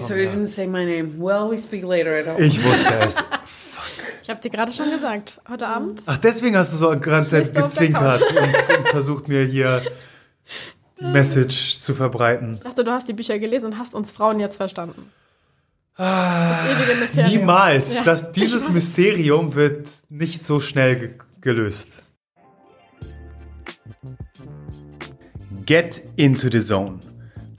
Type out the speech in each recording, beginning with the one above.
so you didn't say my name. Well, we speak later at home. Ich wusste es. Ich habe dir gerade schon gesagt, heute Abend. Ach, deswegen hast du so gerade gezwinkert und, und versucht mir hier die Message zu verbreiten. Ich dachte, du hast die Bücher gelesen und hast uns Frauen jetzt verstanden. Das ewige Mysterium. Niemals. Ja. Das, dieses Mysterium wird nicht so schnell ge gelöst. Get into the zone.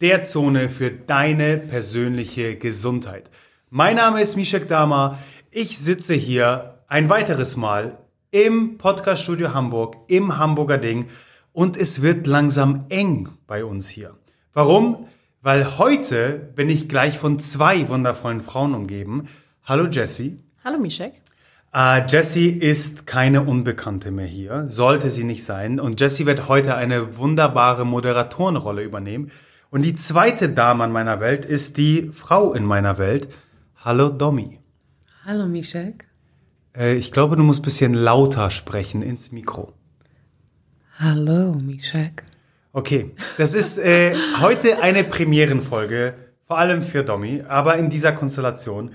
der Zone für deine persönliche Gesundheit. Mein Name ist Mishek Dama. Ich sitze hier ein weiteres Mal im Podcaststudio Hamburg, im Hamburger Ding und es wird langsam eng bei uns hier. Warum? Weil heute bin ich gleich von zwei wundervollen Frauen umgeben. Hallo Jessie. Hallo Mishek. Äh, Jessie ist keine Unbekannte mehr hier, sollte sie nicht sein. Und Jessie wird heute eine wunderbare Moderatorenrolle übernehmen. Und die zweite Dame an meiner Welt ist die Frau in meiner Welt. Hallo Domi. Hallo, Mishek. Äh, ich glaube, du musst ein bisschen lauter sprechen ins Mikro. Hallo, Mishek. Okay, das ist äh, heute eine Premierenfolge, vor allem für Domi, aber in dieser Konstellation.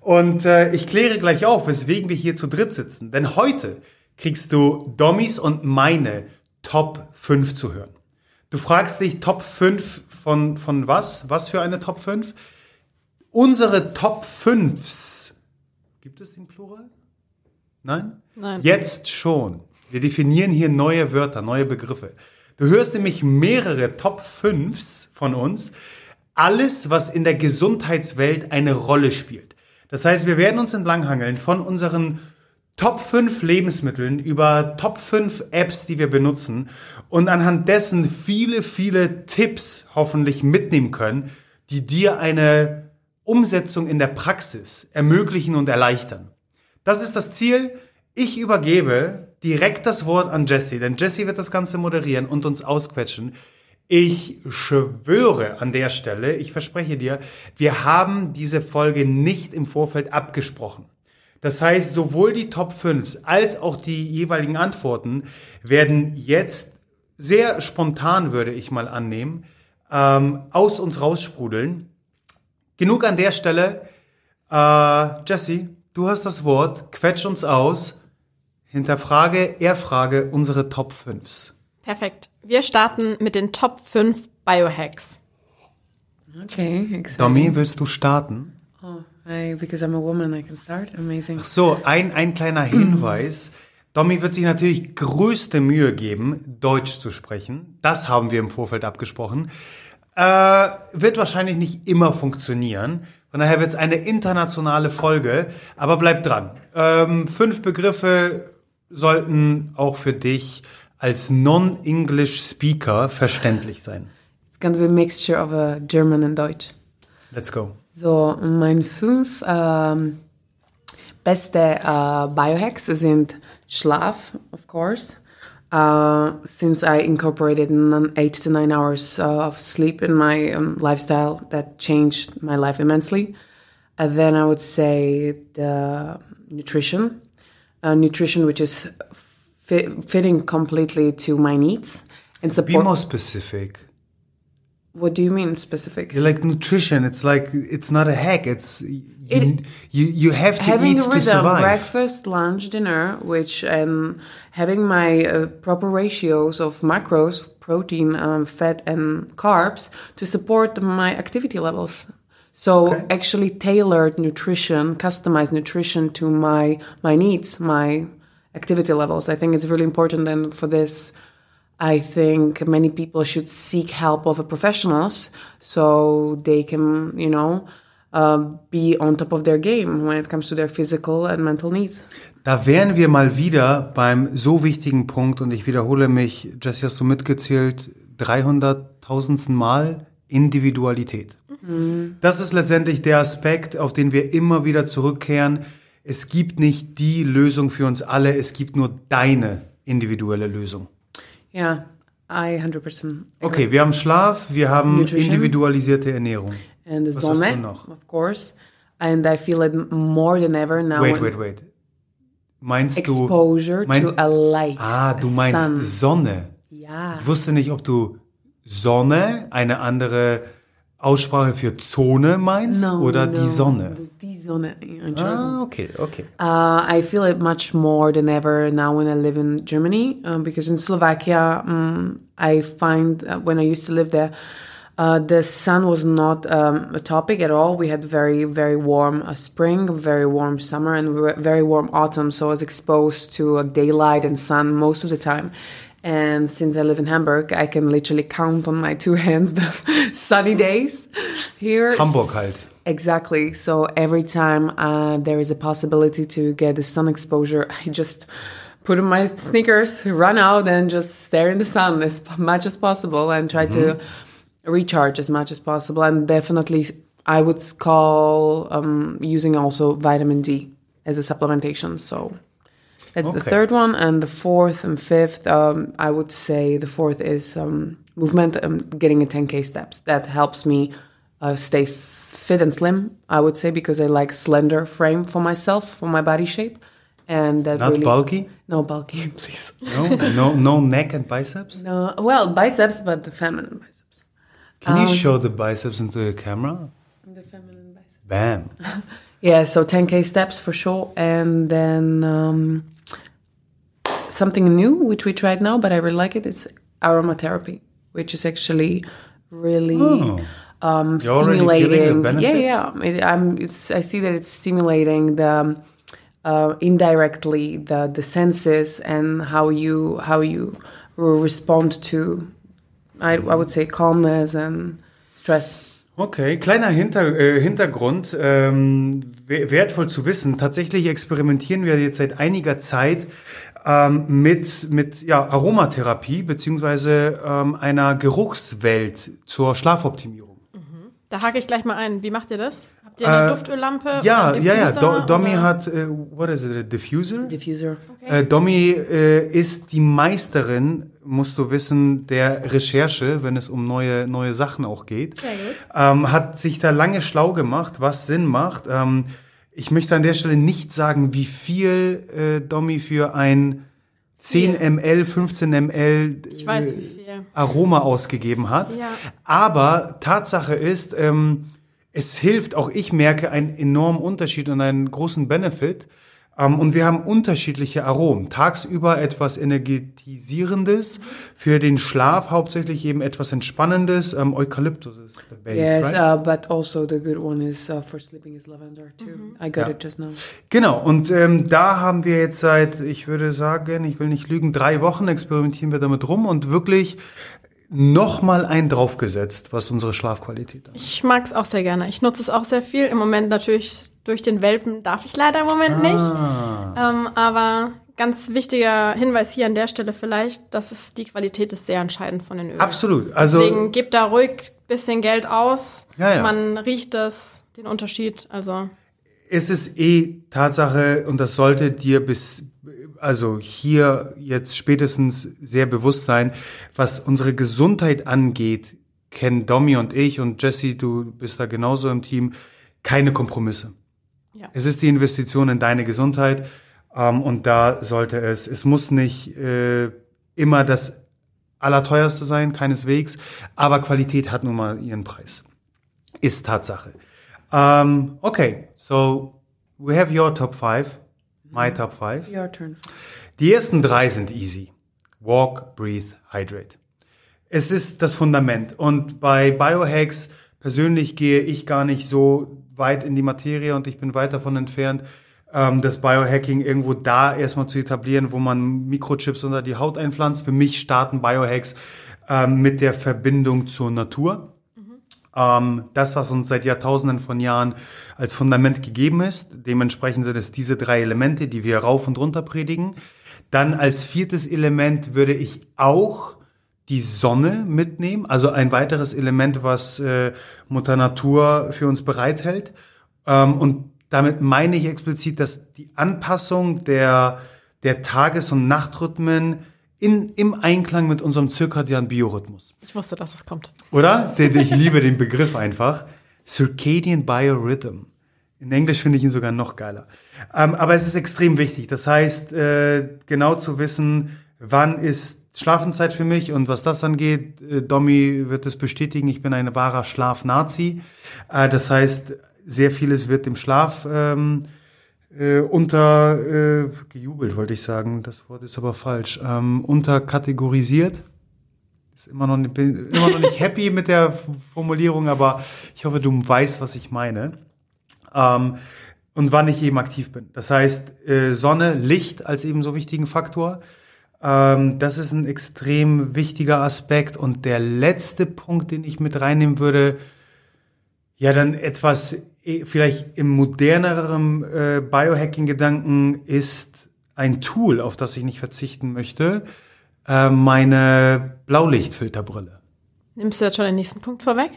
Und äh, ich kläre gleich auf, weswegen wir hier zu dritt sitzen. Denn heute kriegst du Domis und meine Top 5 zu hören. Du fragst dich Top 5 von, von was? Was für eine Top 5? Unsere Top 5s. Gibt es den Plural? Nein? Nein. Jetzt schon. Wir definieren hier neue Wörter, neue Begriffe. Du hörst nämlich mehrere Top 5s von uns. Alles, was in der Gesundheitswelt eine Rolle spielt. Das heißt, wir werden uns entlanghangeln von unseren Top 5 Lebensmitteln über Top 5 Apps, die wir benutzen und anhand dessen viele, viele Tipps hoffentlich mitnehmen können, die dir eine Umsetzung in der Praxis ermöglichen und erleichtern. Das ist das Ziel. Ich übergebe direkt das Wort an Jesse, denn Jesse wird das Ganze moderieren und uns ausquetschen. Ich schwöre an der Stelle, ich verspreche dir, wir haben diese Folge nicht im Vorfeld abgesprochen. Das heißt, sowohl die Top 5 als auch die jeweiligen Antworten werden jetzt sehr spontan, würde ich mal annehmen, ähm, aus uns raussprudeln. Genug an der Stelle. Äh, Jesse, du hast das Wort. Quetsch uns aus. Hinterfrage, erfrage unsere Top 5s. Perfekt. Wir starten mit den Top 5 Biohacks. Okay, exciting. Domi, willst du starten? Oh, I, because I'm a woman, I can start. Amazing. So, ein, ein kleiner Hinweis. Domi wird sich natürlich größte Mühe geben, Deutsch zu sprechen. Das haben wir im Vorfeld abgesprochen. Äh, wird wahrscheinlich nicht immer funktionieren. Von daher wird es eine internationale Folge, aber bleib dran. Ähm, fünf Begriffe sollten auch für dich als Non-English Speaker verständlich sein. It's to be a mixture of uh, German and Deutsch. Let's go. So, mein fünf ähm, beste äh, Biohacks sind Schlaf, of course. Uh, since I incorporated eight to nine hours uh, of sleep in my um, lifestyle, that changed my life immensely. And then I would say the nutrition, uh, nutrition which is fi- fitting completely to my needs and Be support. more specific. What do you mean specific? Like nutrition, it's like it's not a hack. It's you, It- you, you have to having eat a to rhythm, survive. breakfast, lunch, dinner, which um, having my uh, proper ratios of macros, protein, um, fat, and carbs to support my activity levels. So Okay. actually tailored nutrition, customized nutrition to my my needs, my activity levels. I think it's really important and for this I think many people should seek help of professionals so they can, you know, uh, be on top of their game when it comes to their physical and mental needs. Da wären wir mal wieder beim so wichtigen Punkt und ich wiederhole mich, Jesse, hast du mitgezählt, 300.000 Mal Individualität. Das ist letztendlich der Aspekt, auf den wir immer wieder zurückkehren. Es gibt nicht die Lösung für uns alle, es gibt nur deine individuelle Lösung. Yeah, I 100% agree. Okay, wir haben Schlaf, wir haben Nutrition. individualisierte Ernährung. And the Was hast du Sonne, noch? of course. And I feel it more than ever now. Wait, wait, wait. Meinst Exposure du... mein- to a light. ah, du meinst sun. Sonne. Ja. Ich wusste nicht, ob du Sonne, eine andere Aussprache für Zone meinst No, oder no, die Sonne. Die Sonne. Entschuldigung. Ah, okay, okay. Uh, I feel it much more than ever now when I live in Germany um, because in Slovakia, um, I find uh, when I used to live there, uh, the sun was not um, a topic at all. We had very, very warm uh, spring, very warm summer, and very warm autumn. So I was exposed to uh, daylight and sun most of the time. And since I live in Hamburg, I can literally count on my two hands the sunny days here. Hamburg halt. Exactly. So every time uh, there is a possibility to get the sun exposure, I just put on my sneakers, run out, and just stare in the sun as much as possible and try to recharge as much as possible. And definitely, I would call um, using also vitamin D as a supplementation. So that's the third one. And the fourth and fifth, um, I would say the fourth is um, movement, um, getting a 10K steps. That helps me uh, stay s- fit and slim, I would say, because I like slender frame for myself, for my body shape. And that Not really, bulky? No, bulky, please. No, no, no neck and biceps? No, well, biceps, but the feminine biceps. Can Um, you show the biceps into the camera? The feminine biceps. Bam. Yeah, so 10k steps for sure, and then um, something new which we tried now, but I really like it. It's aromatherapy, which is actually really Oh. um, stimulating. yeah, yeah. It, I'm, it's, I see that it's stimulating the uh, indirectly the the senses and how you how you respond to. I, I would say calmness and stress. Okay, kleiner Hinter, äh, Hintergrund, ähm, we- wertvoll zu wissen. Tatsächlich experimentieren wir jetzt seit einiger Zeit ähm, mit, mit ja, Aromatherapie beziehungsweise ähm, einer Geruchswelt zur Schlafoptimierung. Da hake ich gleich mal ein. Wie macht ihr das? Habt ihr eine Äh, Duftöllampe? Ja, oder ja, ja. Do, Domi oder? hat, äh, what is it, a diffuser? Diffuser. Äh, Domi äh, ist die Meisterin, musst du wissen, der Recherche, wenn es um neue, neue Sachen auch geht. Sehr gut. Ähm, hat sich da lange schlau gemacht, was Sinn macht. Ähm, ich möchte an der Stelle nicht sagen, wie viel äh, Domi für ein 10 ml, 15 ml weiß, äh. Aroma ausgegeben hat. Ja. Aber Tatsache ist, ähm, es hilft, auch ich merke einen enormen Unterschied und einen großen Benefit. Ähm, und wir haben unterschiedliche Aromen. Tagsüber etwas Energetisierendes, für den Schlaf hauptsächlich eben etwas Entspannendes. Ähm, Eukalyptus ist der Base, Yes, right? uh, but also the good one is uh, for sleeping is lavender too. I got Ja. it just now. Genau, und ähm, da haben wir jetzt seit, ich würde sagen, ich will nicht lügen, drei Wochen experimentieren wir damit rum und wirklich nochmal einen draufgesetzt, was unsere Schlafqualität angeht. Ich mag es auch sehr gerne. Ich nutze es auch sehr viel. Im Moment natürlich durch den Welpen darf ich leider im Moment nicht. Ah. Ähm, aber ganz wichtiger Hinweis hier an der Stelle vielleicht, dass es die Qualität ist sehr entscheidend von den Ölen. Absolut. Also Deswegen gebt da ruhig ein bisschen Geld aus. Ja, ja. Man riecht das, den Unterschied. Also es ist eh Tatsache und das sollte dir bis also hier jetzt spätestens sehr bewusst sein, was unsere Gesundheit angeht, kennen Domi und ich und Jesse, du bist da genauso im Team, keine Kompromisse. Ja. Es ist die Investition in deine Gesundheit ähm, und da sollte es, es muss nicht äh, immer das Allerteuerste sein, keineswegs, aber Qualität hat nun mal ihren Preis. Ist Tatsache. Um, okay, so we have your top five, my top five. Your turn. Die ersten drei sind easy. Walk, breathe, hydrate. Es ist das Fundament. Und bei Biohacks persönlich gehe ich gar nicht so weit in die Materie und ich bin weit davon entfernt, ähm, das Biohacking irgendwo da erstmal zu etablieren, wo man Mikrochips unter die Haut einpflanzt. Für mich starten Biohacks ähm, mit der Verbindung zur Natur. Ähm, das, was uns seit Jahrtausenden von Jahren als Fundament gegeben ist. Dementsprechend sind es diese drei Elemente, die wir rauf und runter predigen. Dann als viertes Element würde ich auch die Sonne mitnehmen, also ein weiteres Element, was äh, Mutter Natur für uns bereithält. Ähm, und damit meine ich explizit, dass die Anpassung der, der Tages- und Nachtrhythmen in, im Einklang mit unserem zirkadianen Biorhythmus. Ich wusste, dass es kommt. Oder? Ich liebe den Begriff einfach. Circadian Biorhythm. In Englisch finde ich ihn sogar noch geiler. Ähm, aber es ist extrem wichtig. Das heißt, äh, genau zu wissen, wann ist Schlafenszeit für mich und was das angeht, äh, Domi wird es bestätigen, ich bin ein wahrer Schlafnazi. Äh, das heißt, sehr vieles wird im Schlaf ähm, äh, unter äh, gejubelt, wollte ich sagen. Das Wort ist aber falsch. Ähm, unterkategorisiert. Ist immer noch, nicht, bin immer noch nicht happy mit der Formulierung, aber ich hoffe, du weißt, was ich meine. Ähm, und wann ich eben aktiv bin. Das heißt, äh, Sonne, Licht als eben so wichtigen Faktor. Ähm, das ist ein extrem wichtiger Aspekt. Und der letzte Punkt, den ich mit reinnehmen würde, ja, dann etwas eh, vielleicht im moderneren äh, Biohacking-Gedanken ist ein Tool, auf das ich nicht verzichten möchte, äh, meine Blaulichtfilterbrille. Nimmst du jetzt schon den nächsten Punkt vorweg?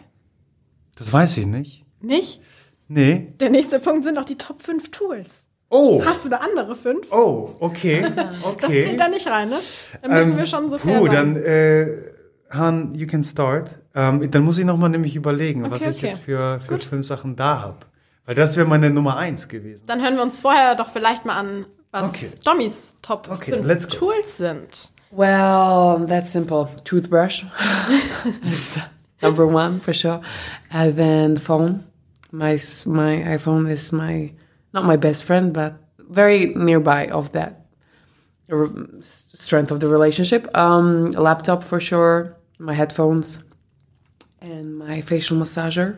Das weiß ich nicht. Nicht? Nee. Der nächste Punkt sind doch die Top 5 Tools. Oh. Hast du da andere fünf? Oh, okay. Das Okay. zählt da nicht rein, ne? Dann müssen Ähm, wir schon so fair Puh, dann, äh, Han, you can start. Ähm, dann muss ich nochmal nämlich überlegen, was Okay, ich okay. jetzt für, für Gut. fünf Sachen da hab. Weil das wäre meine Nummer eins gewesen. Dann hören wir uns vorher doch vielleicht mal an, was Okay. Dommys Top Okay, 5 let's go. Tools sind. Well, that's simple. Toothbrush. Number one for sure. And then the phone. My my iPhone is my not my best friend, but very nearby of that strength of the relationship. Um, a laptop for sure. My headphones and my facial massager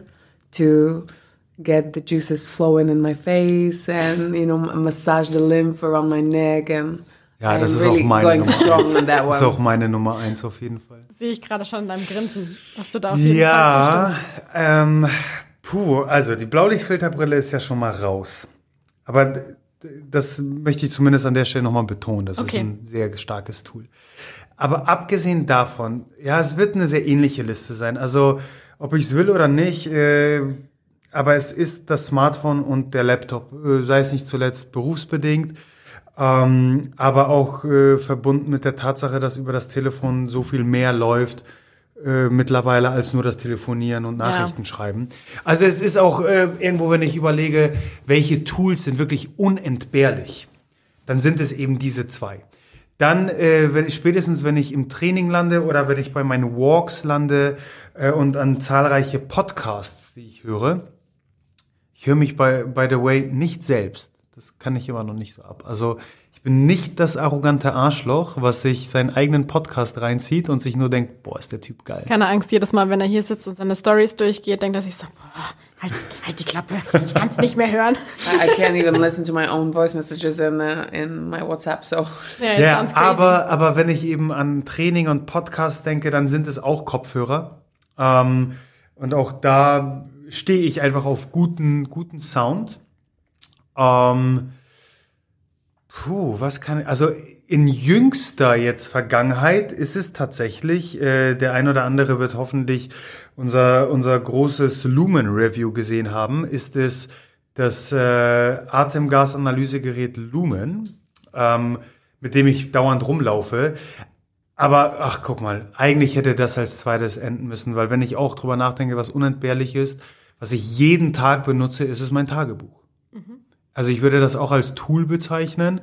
to get the juices flowing in my face and you know massage the lymph around my neck and Ja, das ist really auch meine going Nummer strong eins. Das ist auch meine Nummer eins auf jeden Fall. Sehe ich gerade schon in deinem Grinsen, dass du da auf jeden Fall Ja, zustimmst. ähm, puh, also die Blaulichtfilterbrille ist ja schon mal raus. Aber das möchte ich zumindest an der Stelle nochmal betonen. Das Okay. ist ein sehr starkes Tool. Aber abgesehen davon, ja, es wird eine sehr ähnliche Liste sein. Also, ob ich es will oder nicht, äh, aber es ist das Smartphone und der Laptop, äh, sei es nicht zuletzt berufsbedingt, ähm, aber auch äh, verbunden mit der Tatsache, dass über das Telefon so viel mehr läuft äh, mittlerweile als nur das Telefonieren und Nachrichten schreiben. Also es ist auch äh, irgendwo, wenn ich überlege, welche Tools sind wirklich unentbehrlich, dann sind es eben diese zwei. Dann, äh, wenn ich, spätestens wenn ich im Training lande oder wenn ich bei meinen Walks lande äh, und an zahlreiche Podcasts, die ich höre, ich höre mich bei, by the way nicht selbst. Das kann ich immer noch nicht so ab. Also bin nicht das arrogante Arschloch, was sich seinen eigenen Podcast reinzieht und sich nur denkt, boah, ist der Typ geil. Keine Angst, jedes Mal, wenn er hier sitzt und seine Stories durchgeht, denkt er sich so, boah, halt, halt die Klappe, ich kann's nicht mehr hören. I, can't even listen to my own voice messages in uh, in my WhatsApp. So Ja, Ja, aber, aber wenn ich eben an Training und Podcast denke, dann sind es auch Kopfhörer. Ähm, und auch da stehe ich einfach auf guten, guten Sound. Ähm, puh, was kann also in jüngster jetzt Vergangenheit ist es tatsächlich, äh, der ein oder andere wird hoffentlich unser, unser großes Lumen-Review gesehen haben, ist es das äh, Atemgasanalysegerät Lumen, ähm, mit dem ich dauernd rumlaufe. Aber, ach, guck mal, eigentlich hätte das als zweites enden müssen, weil wenn ich auch drüber nachdenke, was unentbehrlich ist, was ich jeden Tag benutze, ist es mein Tagebuch. Also ich würde das auch als Tool bezeichnen,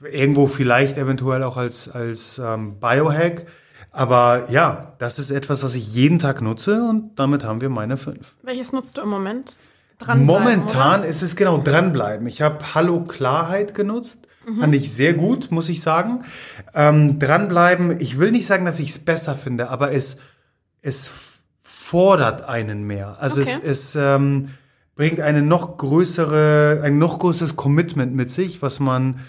irgendwo vielleicht eventuell auch als, als ähm, Biohack. Aber ja, das ist etwas, was ich jeden Tag nutze und damit haben wir meine fünf. Welches nutzt du im Moment? Dranbleiben, Momentan oder? ist es genau dranbleiben. Ich habe Hallo Klarheit genutzt. Fand ich sehr gut, muss ich sagen. Ähm, dranbleiben, ich will nicht sagen, dass ich es besser finde, aber es, es fordert einen mehr. Also Okay. es, es ähm, bringt eine noch größere, ein noch größeres Commitment mit sich, was man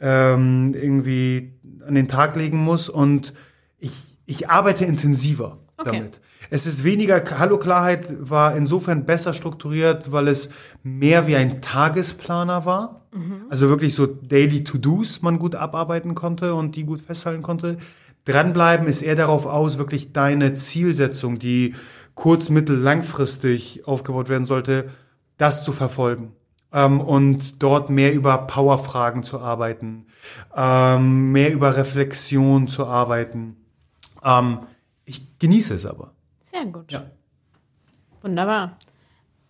ähm, irgendwie an den Tag legen muss. Und ich, ich arbeite intensiver Okay. damit. Es ist weniger, Hallo Klarheit war insofern besser strukturiert, weil es mehr wie ein Tagesplaner war. Also wirklich so Daily To-Dos man gut abarbeiten konnte und die gut festhalten konnte. Dranbleiben ist eher darauf aus, wirklich deine Zielsetzung, die kurz-, mittel-, langfristig aufgebaut werden sollte, das zu verfolgen. Ähm, und dort mehr über Powerfragen zu arbeiten, ähm, mehr über Reflexion zu arbeiten. Ähm, ich genieße es aber. Sehr gut. Ja. Wunderbar.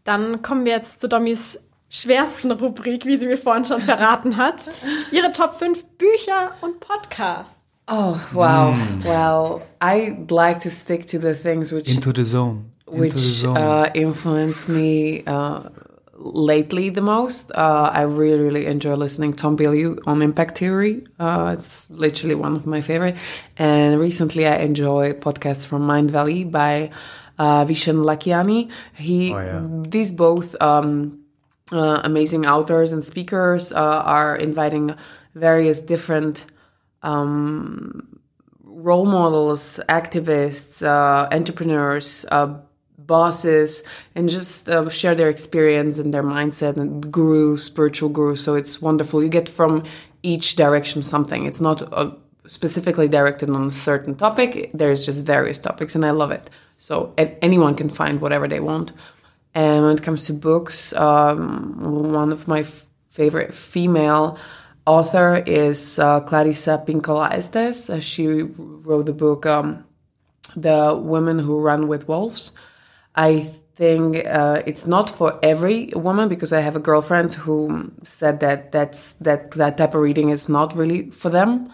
Dann kommen wir jetzt zu Dommys schwersten Rubrik, wie sie mir vorhin schon verraten hat. Ihre Top 5 Bücher und Podcasts. Oh wow! Well, I'd like to stick to the things which Into the zone. Which uh, influenced me uh, lately the most. Uh, I really, really enjoy listening to Tom Bilyeu on Impact Theory. Uh, it's literally one of my favorite. And recently, I enjoy podcasts from Mind Valley by uh, Vishen Lakiani. He, Oh, yeah. these both um, uh, amazing authors and speakers uh, are inviting various different role models, activists, uh, entrepreneurs, uh, bosses, and just uh, share their experience and their mindset and gurus, spiritual gurus. So it's wonderful. You get from each direction something. It's not uh, specifically directed on a certain topic. There's just various topics, and I love it. So anyone can find whatever they want. And when it comes to books, um, one of my favorite female author is uh, Clarissa Pinkola Estes. Uh, she wrote the book um, The Women Who Run with Wolves. I think uh, it's not for every woman because I have a girlfriend who said that that's that that type of reading is not really for them.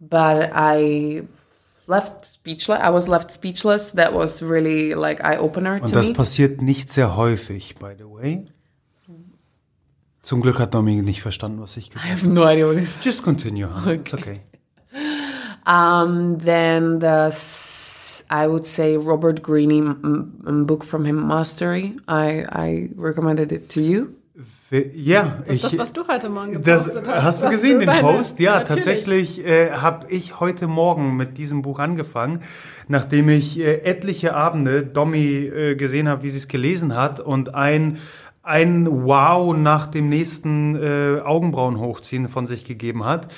But I left speechless. I was left speechless. That was really like eye opener Und to das me. passiert nicht sehr häufig, by the way. Zum Glück hat Domi nicht verstanden, was ich I gesagt have no idea what it is. habe. Just continue, honey. It's okay. Um, then the I would say Robert Greene m- book from him, Mastery. I I recommended it to you. Ja, Das ich, ist das, was du heute Morgen das, gepostet hast. hast du gesehen, den deine- Post? Ja, Natürlich. tatsächlich äh, habe ich heute Morgen mit diesem Buch angefangen, nachdem ich äh, etliche Abende Domi äh, gesehen habe, wie sie es gelesen hat und ein ein Wow nach dem nächsten äh, Augenbrauen hochziehen von sich gegeben hat.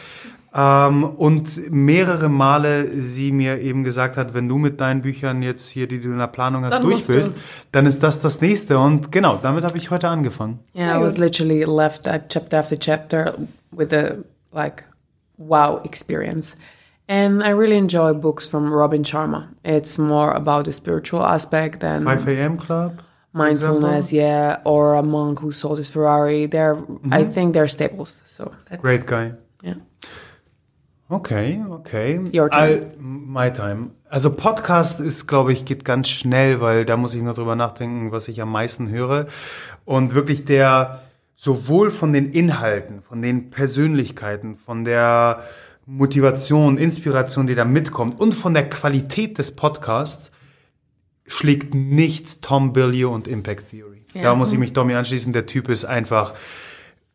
Ähm, und mehrere Male sie mir eben gesagt hat, wenn du mit deinen Büchern jetzt hier, die du in der Planung hast, Dann durch musst du. bist, dann ist das das nächste. Und genau, damit habe ich heute angefangen. Yeah, I was literally left at chapter after chapter with a like wow experience. And I really enjoy books from Robin Sharma. It's more about the spiritual aspect than 5 a.m. Club? mindfulness, yeah, or a monk who sold his Ferrari. They're, I think they're staples. So that's, Great guy. Yeah. Okay, okay. Your time. All, my time. Also Podcast ist, glaube ich, geht ganz schnell, weil da muss ich nur drüber nachdenken, was ich am meisten höre. Und wirklich der, sowohl von den Inhalten, von den Persönlichkeiten, von der Motivation, Inspiration, die da mitkommt und von der Qualität des Podcasts schlägt nichts Tom Bilyeu und Impact Theory. Da muss ich mich Tommy anschließen. Der Typ ist einfach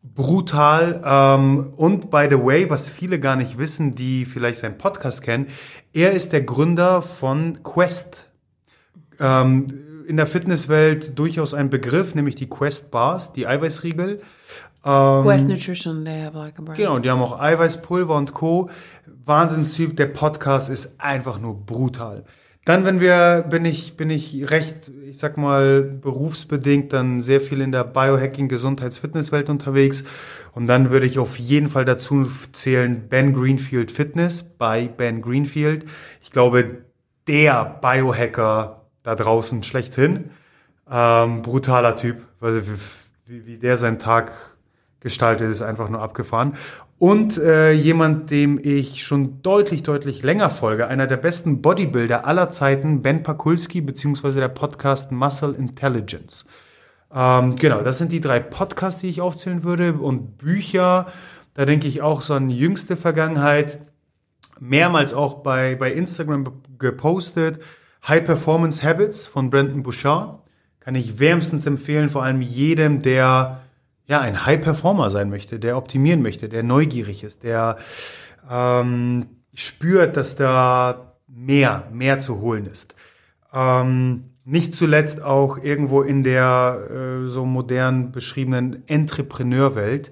brutal. Ähm, und by the way, was viele gar nicht wissen, die vielleicht seinen Podcast kennen, er ist der Gründer von Quest. Ähm, in der Fitnesswelt durchaus ein Begriff, nämlich die Quest Bars, die Eiweißriegel. Quest Nutrition, they have like a brand. Genau, die haben auch Eiweißpulver und Co. Wahnsinnstyp, der Podcast ist einfach nur brutal. Dann, wenn wir, bin ich, bin ich recht, ich sag mal, berufsbedingt dann sehr viel in der Biohacking, Gesundheits-, Fitnesswelt unterwegs. Und dann würde ich auf jeden Fall dazu zählen Ben Greenfield Fitness bei Ben Greenfield. Ich glaube, der Biohacker da draußen schlechthin. Ähm, brutaler Typ, weil wie, wie der seinen Tag gestaltet, ist einfach nur abgefahren. Und äh, jemand, dem ich schon deutlich, deutlich länger folge, einer der besten Bodybuilder aller Zeiten, Ben Pakulski, beziehungsweise der Podcast Muscle Intelligence. Ähm, genau, das sind die drei Podcasts, die ich aufzählen würde. Und Bücher, da denke ich auch so an jüngste Vergangenheit, mehrmals auch bei, bei Instagram gepostet, High Performance Habits von Brandon Bouchard. Kann ich wärmstens empfehlen, vor allem jedem, der ja ein High Performer sein möchte, der optimieren möchte, der neugierig ist, der ähm, spürt, dass da mehr, mehr zu holen ist. Ähm, nicht zuletzt auch irgendwo in der äh, so modern beschriebenen Entrepreneurwelt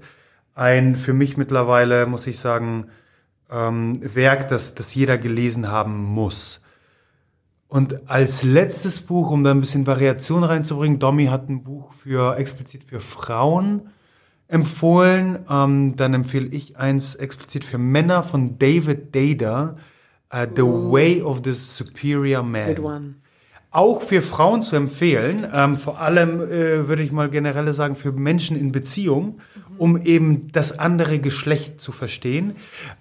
ein für mich mittlerweile, muss ich sagen, ähm, Werk, das, das jeder gelesen haben muss. Und als letztes Buch, um da ein bisschen Variation reinzubringen, Domi hat ein Buch für explizit für Frauen empfohlen. Ähm, dann empfehle ich eins explizit für Männer von David Dada, uh, The Way of the Superior Man Good one. auch für Frauen zu empfehlen, ähm, vor allem äh, würde ich mal generell sagen, für Menschen in Beziehung, um eben das andere Geschlecht zu verstehen,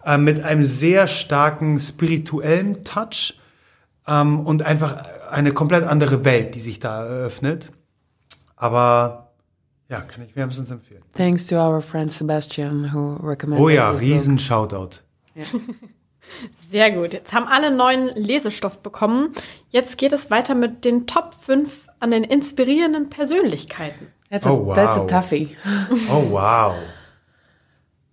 äh, mit einem sehr starken spirituellen Touch ähm, und einfach eine komplett andere Welt, die sich da eröffnet. Aber ja, kann ich wärmstens empfehlen. Thanks to our friend Sebastian who recommended Oh ja, this book. riesen Shoutout. Sehr gut. Jetzt haben alle neuen Lesestoff bekommen. Jetzt geht es weiter mit den Top 5 an den inspirierenden Persönlichkeiten. That's a, Oh, that's a wow. toughie. Oh wow.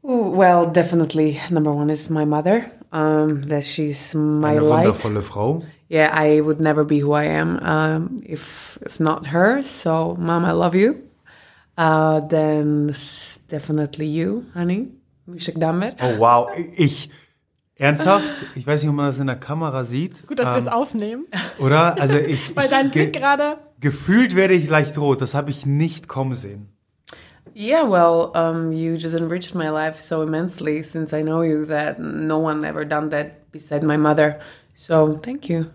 Well, definitely number one is my mother. Um, that she's my Eine light. wundervolle Frau. Yeah, I would never be who I am um, if if not her. So, mom, I love you. Uh, then definitely you, honey, Mishak Damer. Oh wow. Ich, ernsthaft, ich weiß nicht, ob man das in der Kamera sieht. Gut, dass wir ähm, es aufnehmen, Oder? Also ich, weil dein Blick gerade. gefühlt werde ich leicht rot. Das habe ich nicht kommen sehen. Yeah, well, um, you just enriched my life so immensely since I know you that no one ever done that beside my mother. So, thank you.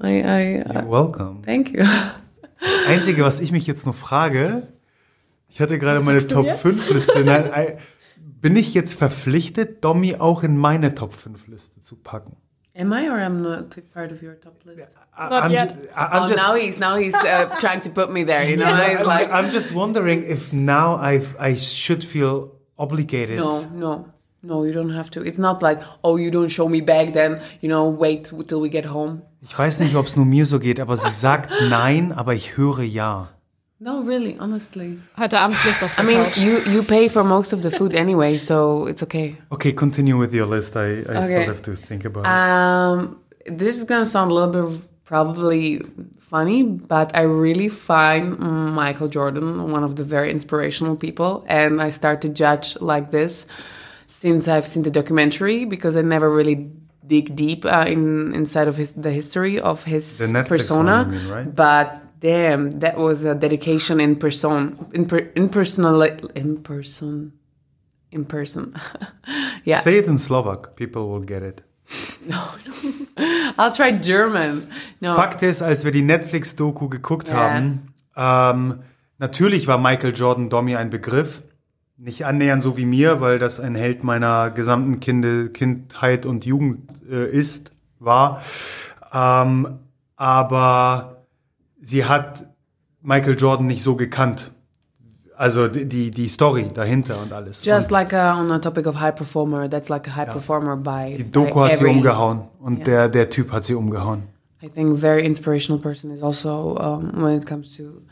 I, I uh, You're welcome. thank you. Das Einzige, was ich mich jetzt noch frage, ich hatte gerade meine sagst du Top jetzt? 5 Liste. Nein, ei- bin ich jetzt verpflichtet, Domi auch in meine Top 5 Liste zu packen? Am I or am not part of your top list? I- Not I'm yet. ju- I- I'm oh, just, now he's now he's uh, trying to put me there. You know, He's I'm, like, I'm just wondering if now I've, I should feel obligated. no, no, no, you don't have to. It's not like, oh, you don't show me back, then you know, wait till we get home. Ich weiß nicht, ob es nur mir so geht, aber sie sagt nein, aber ich höre ja. No, really, honestly. Heute Abend schläft auf der I mean, Couch. you you pay for most of the food anyway, so it's okay. Okay, continue with your list. I, I still have to think about it. Um, this is gonna sound a little bit probably funny, but I really find Michael Jordan one of the very inspirational people, and I start to judge like this since I've seen the documentary because I never really dig deep uh, in inside of his the history of his The persona. one, you mean, right? But damn, that was a dedication in person, in per, in personal, in person, in person. yeah. Say it in Slovak, people will get it. I'll try German. No. Fakt ist, als wir die Netflix-Doku geguckt Ja. haben, ähm, natürlich war Michael Jordan Domi ein Begriff. Nicht annähernd so wie mir, weil das ein Held meiner gesamten Kinde, Kindheit und Jugend äh, ist, war. Ähm, aber sie hat Michael Jordan nicht so gekannt. Also die, die, die Story dahinter und alles. Just und like uh, on a topic of high performer, that's like a high performer by. die Doku by hat sie every- umgehauen und Ja. der, der Typ hat sie umgehauen. I think very inspirational person is also um, when it comes to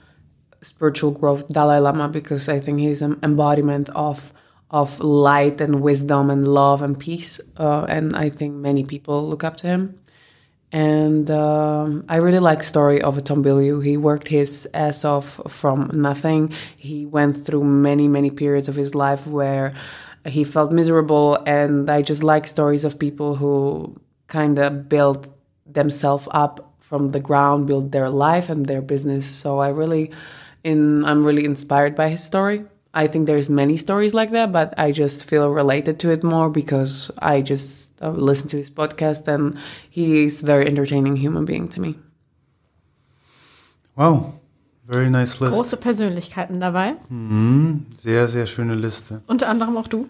spiritual growth, Dalai Lama, because I think he's an embodiment of of light and wisdom and love and peace, uh, and I think many people look up to him. And um, I really like story of Tom Bilyeu. He worked his ass off from nothing. He went through many, many periods of his life where he felt miserable, and I just like stories of people who kind of built themselves up from the ground, build their life and their business. So I really, in I'm really inspired by his story. I think there's many stories like that, but I just feel related to it more because I just uh, listen to his podcast and he is a very entertaining human being to me. Wow, very nice list. Große Persönlichkeiten dabei. Sehr, sehr schöne Liste. Unter anderem auch du.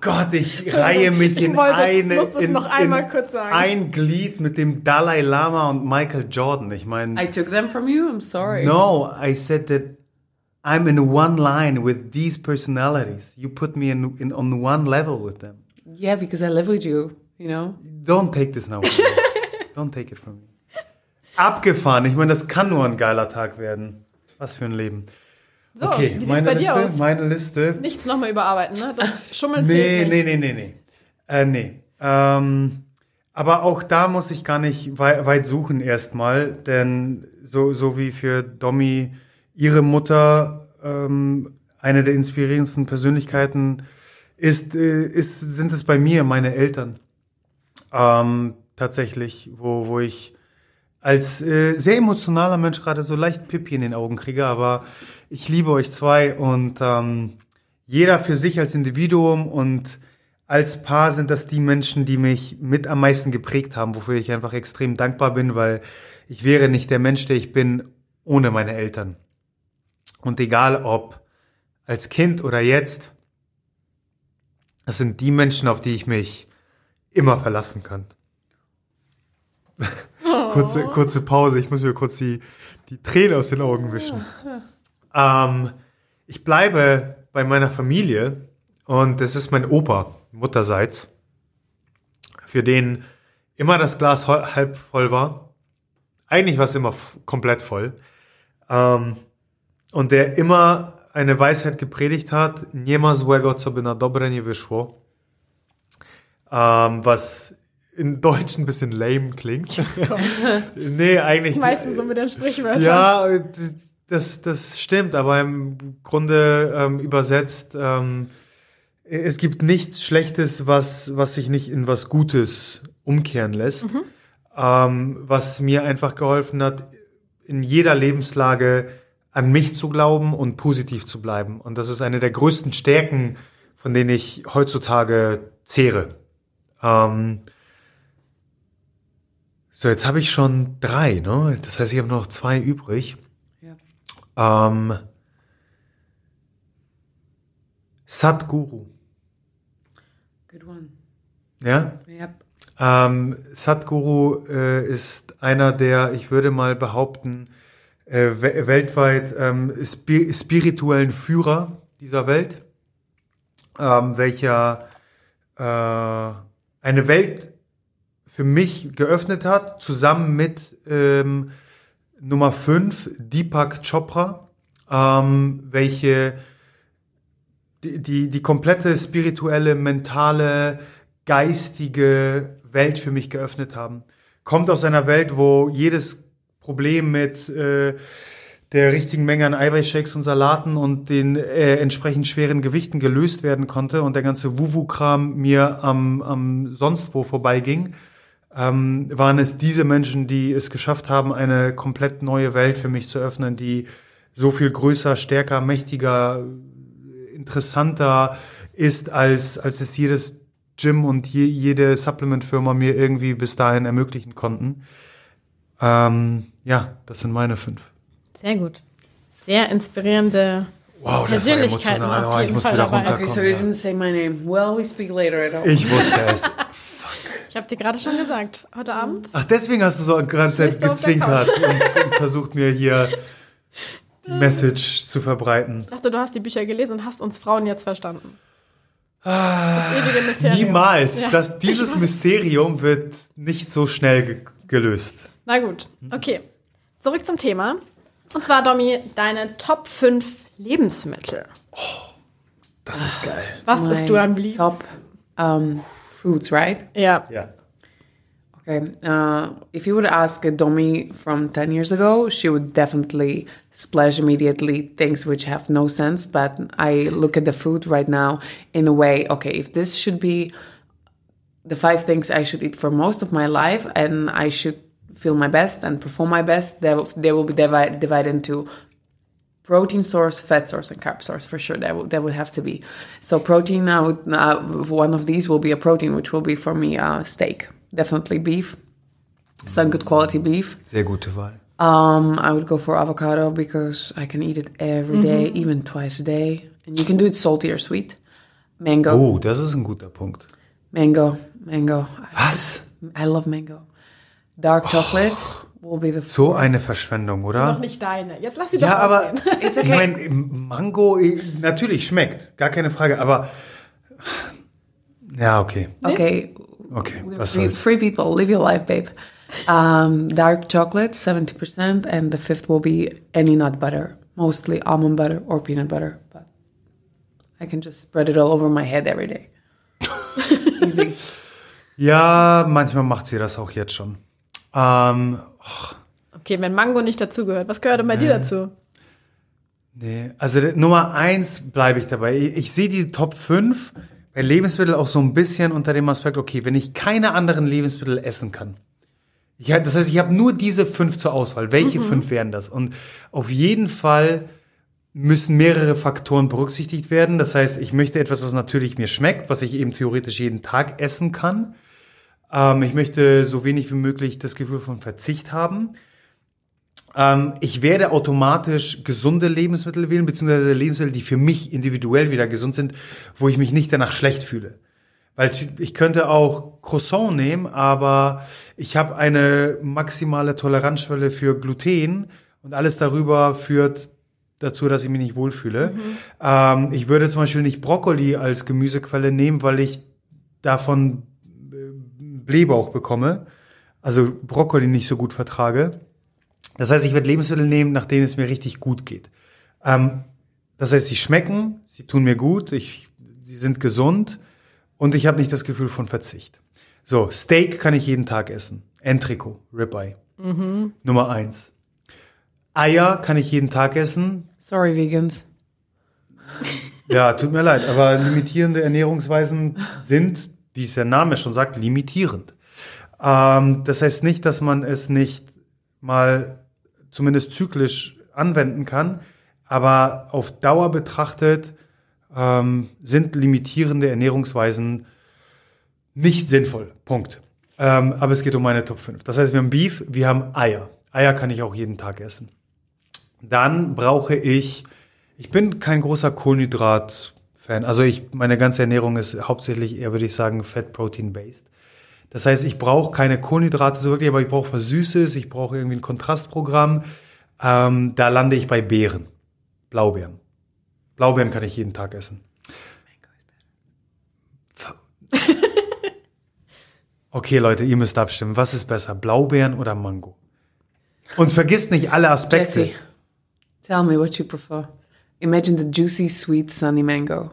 Gott, ich reihe mich Ich in wollte eine, musste es in, noch einmal in kurz sagen. ein Glied mit dem Dalai Lama und Michael Jordan. Ich meine, I took them from you. I'm sorry. no, I said that I'm in one line with these personalities. You put me in, in on one level with them. Yeah, because I live with you. You know. Don't take this now. Don't take it from me. Abgefahren. Ich meine, das kann nur ein geiler Tag werden. Was für ein Leben. So, okay, meine Liste, meine Liste. Nichts nochmal überarbeiten, ne? Das Schummeln Nee, nee, nee, nee, nee. Äh, nee. Ähm, aber auch da muss ich gar nicht wei weit suchen erstmal, denn so, so wie für Domi ihre Mutter ähm, eine der inspirierendsten Persönlichkeiten ist, äh, ist, sind es bei mir meine Eltern. Ähm, tatsächlich, wo, wo ich als äh, sehr emotionaler Mensch gerade so leicht Pipi in den Augen kriege, aber ich liebe euch zwei und ähm, jeder für sich als Individuum und als Paar sind das die Menschen, die mich mit am meisten geprägt haben, wofür ich einfach extrem dankbar bin, weil ich wäre nicht der Mensch, der ich bin, ohne meine Eltern. Und egal ob als Kind oder jetzt, das sind die Menschen, auf die ich mich immer verlassen kann. kurze, kurze Pause, ich muss mir kurz die, die Tränen aus den Augen wischen. Ähm, ich bleibe bei meiner Familie und es ist mein Opa, Mutterseits, für den immer das Glas halb voll war. Eigentlich war es immer komplett voll. Ähm, und der immer eine Weisheit gepredigt hat, nie ma złego, co by na dobre nie wyszło. Ähm, was in Deutsch ein bisschen lame klingt. nee, eigentlich. Meistens so mit den Sprichwörtern. Ja, das, das stimmt, aber im Grunde ähm, übersetzt, ähm, es gibt nichts Schlechtes, was, was sich nicht in was Gutes umkehren lässt. Ähm, was mir einfach geholfen hat, in jeder Lebenslage an mich zu glauben und positiv zu bleiben. Und das ist eine der größten Stärken, von denen ich heutzutage zehre. Ähm, so, jetzt habe ich schon drei, ne? Das heißt, ich habe noch zwei übrig. Ja. Ähm, Sadhguru. Good one. Ja? Yep. Ähm, Sadhguru äh, ist einer der, ich würde mal behaupten, äh, we weltweit ähm, spi spirituellen Führer dieser Welt, ähm, welcher äh, eine Welt für mich geöffnet hat, zusammen mit ähm, Nummer 5, Deepak Chopra, ähm, welche die, die, die komplette spirituelle, mentale, geistige Welt für mich geöffnet haben. Kommt aus einer Welt, wo jedes Problem mit äh, der richtigen Menge an Eiweißshakes und Salaten und den äh, entsprechend schweren Gewichten gelöst werden konnte und der ganze Wuwu-Kram mir am, am sonst wo vorbeiging, ähm, waren es diese Menschen, die es geschafft haben, eine komplett neue Welt für mich zu öffnen, die so viel größer, stärker, mächtiger, interessanter ist, als, als es jedes Gym und je, jede Supplement-Firma mir irgendwie bis dahin ermöglichen konnten. Ähm, ja, das sind meine fünf. Sehr gut. Sehr inspirierende Wow, Persönlichkeiten emotional. auf Oh, ich muss Fall wieder dabei. runterkommen. Okay, so you didn't say my name. Well, we speak later at all. Ich wusste es. Ich habe dir gerade schon gesagt, heute Abend. Ach, deswegen hast du so auf der gezwinkert und, und versucht mir hier die Message zu verbreiten. Ich dachte, du hast die Bücher gelesen und hast uns Frauen jetzt verstanden. Das ewige Mysterium. Ah, Niemals. Ja. Das, dieses Mysterium wird nicht so schnell ge gelöst. Na gut, okay. Zurück zum Thema. Und zwar, Domi, deine Top 5 Lebensmittel. Oh, Das ist geil. Was My isst du am liebsten? Top um, foods, right? Ja. Ja. Okay. Uh, if you would ask a Domi from 10 years ago, she would definitely splash immediately things which have no sense. But I look at the food right now in a way, okay, if this should be the five things I should eat for most of my life and I should feel my best and perform my best, they, will- they will be divided, divided into protein source, fat source, and carb source for sure. That would that would have to be. So protein, I would, uh, one of these will be a protein, which will be for me uh, steak, definitely beef, some good quality beef. Sehr gute Wahl. Um, I would go for avocado because I can eat it every day, even twice a day, and you can do it salty or sweet. Mango, Oh, das ist ein guter Punkt. mango, mango. Was? I love mango. Dark chocolate will be the So eine Verschwendung, Noch oder? nicht deine. Jetzt lass sie doch Ja, aber. It's ich okay. meine, Mango, eh, natürlich schmeckt, gar keine Frage, aber ja, okay. Okay, Okay, was free, soll's. free people. Live your life, babe. Um, dark chocolate, 70%, and the fifth will be any nut butter, mostly almond butter or peanut butter. But I can just spread it all over my head every day. Easy. Ja, manchmal macht sie das auch jetzt schon. Ähm, Okay, wenn Mango nicht dazugehört, was gehört denn bei dir dazu? nee, also Nummer eins bleibe ich dabei. Ich, ich sehe die Top 5 bei Lebensmitteln auch so ein bisschen unter dem Aspekt, okay, wenn ich keine anderen Lebensmittel essen kann. Ich, das heißt, ich habe nur diese fünf zur Auswahl. Welche fünf wären das? Und auf jeden Fall müssen mehrere Faktoren berücksichtigt werden. Das heißt, ich möchte etwas, was natürlich mir schmeckt, was ich eben theoretisch jeden Tag essen kann. Ähm, ich möchte so wenig wie möglich das Gefühl von Verzicht haben. Ähm, ich werde automatisch gesunde Lebensmittel wählen, beziehungsweise Lebensmittel, die für mich individuell wieder gesund sind, wo ich mich nicht danach schlecht fühle. Weil ich, könnte auch Croissant nehmen, aber ich habe eine maximale Toleranzschwelle für Gluten und alles darüber führt dazu, dass ich mich nicht wohlfühle. Ähm, ich würde zum Beispiel nicht Brokkoli als Gemüsequelle nehmen, weil ich davon Blähbauch bekomme. Also Brokkoli nicht so gut vertrage. Das heißt, ich werde Lebensmittel nehmen, nach denen es mir richtig gut geht. Ähm, das heißt, sie schmecken, sie tun mir gut, ich, sie sind gesund und ich habe nicht das Gefühl von Verzicht. So, Steak kann ich jeden Tag essen. Entrico, Ribeye. Nummer eins. Eier kann ich jeden Tag essen. Sorry, vegans. Ja, tut mir leid, aber limitierende Ernährungsweisen sind, wie es der Name schon sagt, limitierend. Ähm, das heißt nicht, dass man es nicht mal zumindest zyklisch anwenden kann, aber auf Dauer betrachtet ähm, sind limitierende Ernährungsweisen nicht sinnvoll. Punkt. Ähm, aber es geht um meine Top 5. Das heißt, wir haben Beef, wir haben Eier. Eier kann ich auch jeden Tag essen. Dann brauche ich, ich bin kein großer Kohlenhydrat-Fan. Also ich, meine ganze Ernährung ist hauptsächlich eher, würde ich sagen, Fett-Protein-based. Das heißt, ich brauche keine Kohlenhydrate so wirklich, aber ich brauche was Süßes, ich brauche irgendwie ein Kontrastprogramm. Ähm, da lande ich bei Beeren. Blaubeeren. Blaubeeren kann ich jeden Tag essen. Okay, Leute, ihr müsst abstimmen. Was ist besser, Blaubeeren oder Mango? Und vergisst nicht alle Aspekte. Jesse, tell me what you prefer. Imagine the juicy, sweet, sunny mango.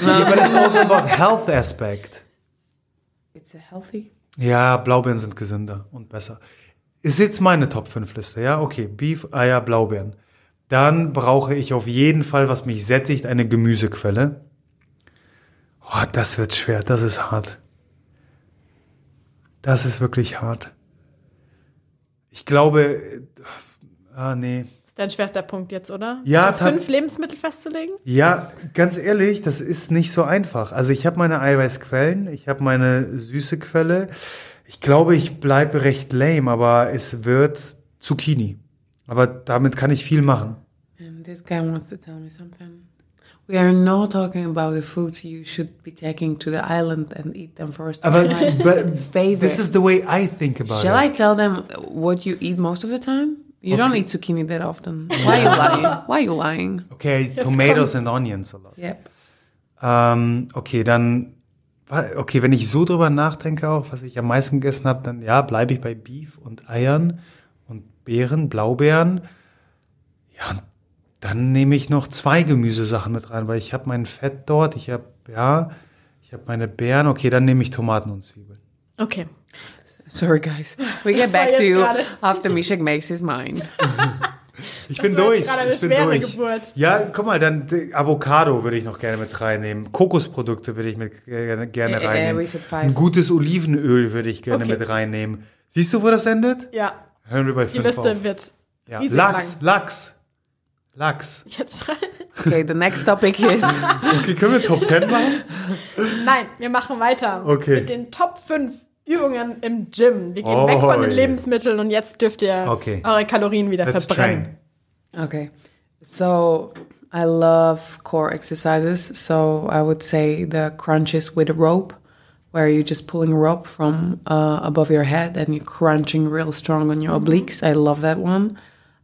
Yeah, but it's also about health aspect. It's a healthy. Ja, Blaubeeren sind gesünder und besser. Ist jetzt meine Top 5 Liste, ja? Okay, Beef, Eier, Blaubeeren. Dann brauche ich auf jeden Fall, was mich sättigt, eine Gemüsequelle. Oh, das wird schwer, das ist hart. Das ist wirklich hart. Ich glaube, äh, ah, nee. Ist dein schwerster Punkt jetzt, oder? Ja, fünf Lebensmittel festzulegen? Ja, ganz ehrlich, das ist nicht so einfach. Also ich habe meine Eiweißquellen, ich habe meine süße Quelle. Ich glaube, ich bleibe recht lame, aber es wird Zucchini. Aber damit kann ich viel machen. And this guy wants to tell me something. We are not talking about the foods you should be taking to the island and eat them first. Aber Try but favorite. this is the way I think about Shall it. I tell them what you eat most of the time? You don't Okay. eat zucchini that often. Why are you lying? Why are you lying? Okay, tomatoes and onions a lot. Yep. Ähm, okay, dann okay, wenn ich so drüber nachdenke auch, was ich am meisten gegessen habe, dann ja, bleibe ich bei Beef und Eiern und Beeren, Blaubeeren. Ja, dann nehme ich noch zwei Gemüsesachen mit rein, weil ich habe mein Fett dort, ich habe ja, ich habe meine Beeren. Okay, dann nehme ich Tomaten und Zwiebeln. Okay. Sorry, guys. We get Das back to you after Mishak makes his mind. Ich bin war jetzt durch. gerade eine ich bin schwere durch. Geburt. Ja, guck mal, dann Avocado würde ich noch gerne mit reinnehmen. Kokosprodukte würde ich mit gerne, gerne Äh, äh, reinnehmen. we said five. Ein gutes Olivenöl würde ich gerne Okay. mit reinnehmen. Siehst du, wo das endet? Ja, Hören wir bei die Liste auf. wird Ja. Lachs, lang. Lachs. Lachs. jetzt schreien. Okay, the next topic is Okay, können wir Top 10 machen? Nein, wir machen weiter Okay. mit den Top 5 Übungen im Gym. Wir gehen Oh, weg von den yeah. Lebensmitteln und jetzt dürft ihr Okay. eure Kalorien wieder Let's verbrennen. train. okay. So I love core exercises. So I would say the crunches with a rope, where you're just pulling a rope from uh, above your head and you're crunching real strong on your obliques. I love that one.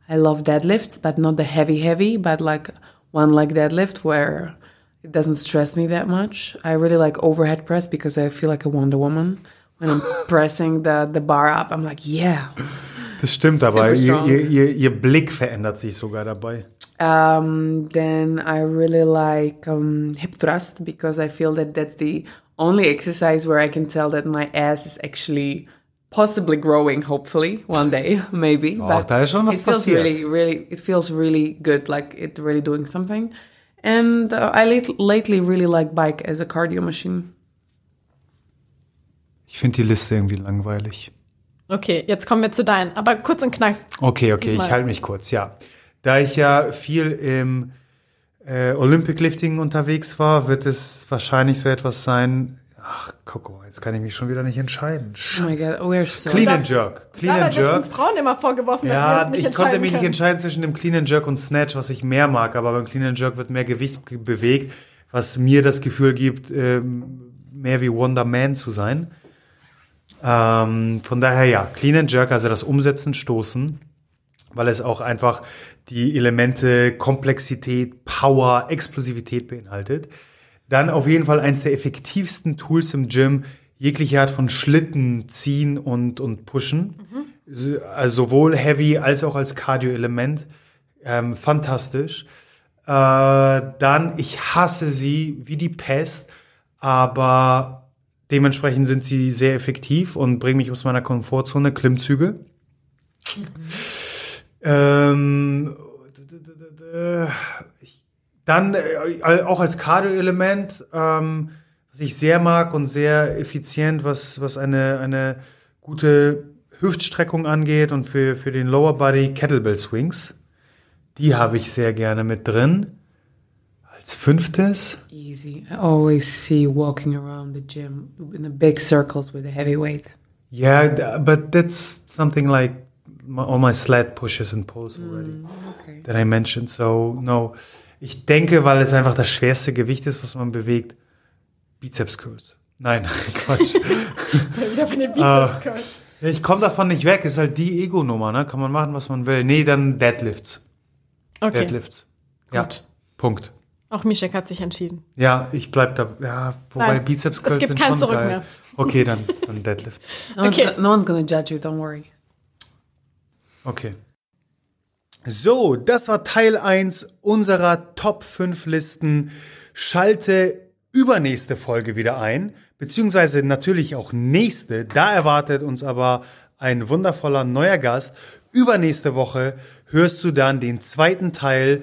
I love deadlifts, but not the heavy, heavy, but like one leg deadlift where it doesn't stress me that much. I really like overhead press because I feel like a Wonder Woman when I'm pressing the, the bar up. I'm like, yeah. Das stimmt, aber ihr, ihr, ihr, Blick verändert sich sogar dabei. Um, then I really like um, hip thrust because I feel that that's the only exercise where I can tell that my ass is actually possibly growing. Hopefully, one day, maybe. Ach, da ist schon was it feels passiert. really, really. It feels really good, like it really doing something. And uh, I lat- lately really like bike as a cardio machine. Ich finde die Liste irgendwie langweilig. Okay, jetzt kommen wir zu deinen. Aber kurz und knack. Okay, okay, Diesmal. ich halte mich kurz, ja. Da ich ja viel im äh, Olympic Lifting unterwegs war, wird es wahrscheinlich so etwas sein. Ach, Coco, jetzt kann ich mich schon wieder nicht entscheiden. Oh my god, we're so. Clean and Jerk. Clean Dabei and wird Jerk. uns Frauen immer vorgeworfen, dass wir Ja, uns nicht ich konnte mich nicht können. entscheiden zwischen dem Clean and Jerk und Snatch, was ich mehr mag, aber beim Clean and Jerk wird mehr Gewicht ge- bewegt, was mir das Gefühl gibt, ähm, mehr wie Wonder Man zu sein. Ähm, von daher ja, Clean and Jerk, also das Umsetzen, Stoßen, weil es auch einfach die Elemente Komplexität, Power, Explosivität beinhaltet. Dann auf jeden Fall eins der effektivsten Tools im Gym, jegliche Art von Schlitten ziehen und, und pushen. So- Also sowohl Heavy als auch als Cardio-Element. Ähm, fantastisch. Äh, dann, ich hasse sie wie die Pest, aber dementsprechend sind sie sehr effektiv und bringen mich aus meiner Komfortzone. Klimmzüge. Ähm, ich- dann äh, auch als Cardio-Element, ähm, was ich sehr mag und sehr effizient, was, was eine, eine gute Hüftstreckung angeht und für, für den Lower Body Kettlebell Swings. Die habe ich sehr gerne mit drin. Als fünftes, Easy. I always see walking around the gym in the big circles with the heavy weights. yeah, but that's something like my, all my sled pushes and pulls already. Okay. that I mentioned. So, no. Ich denke, weil es einfach das schwerste Gewicht ist, was man bewegt, Bizeps Curls. Nein, Quatsch. Wieder von den Ah. Bizeps-Curls. ich komme davon nicht weg. Ist halt die Ego-Nummer, ne? Kann man machen, was man will. Nee, dann Deadlifts. Okay, Deadlifts. Ja, Gut. Punkt. Auch Mischek hat sich entschieden. Ja, ich bleib da. Ja, wobei Nein, Bizeps es Curls gibt sind kein schon Zurück geil. mehr. Okay, dann, dann Deadlifts. No, one's Okay. go- no one's gonna judge you. Don't worry. Okay. So, das war Teil 1 unserer Top 5 Listen. Schalte übernächste Folge wieder ein, beziehungsweise natürlich auch nächste. Da erwartet uns aber ein wundervoller neuer Gast. Übernächste Woche hörst du dann den zweiten Teil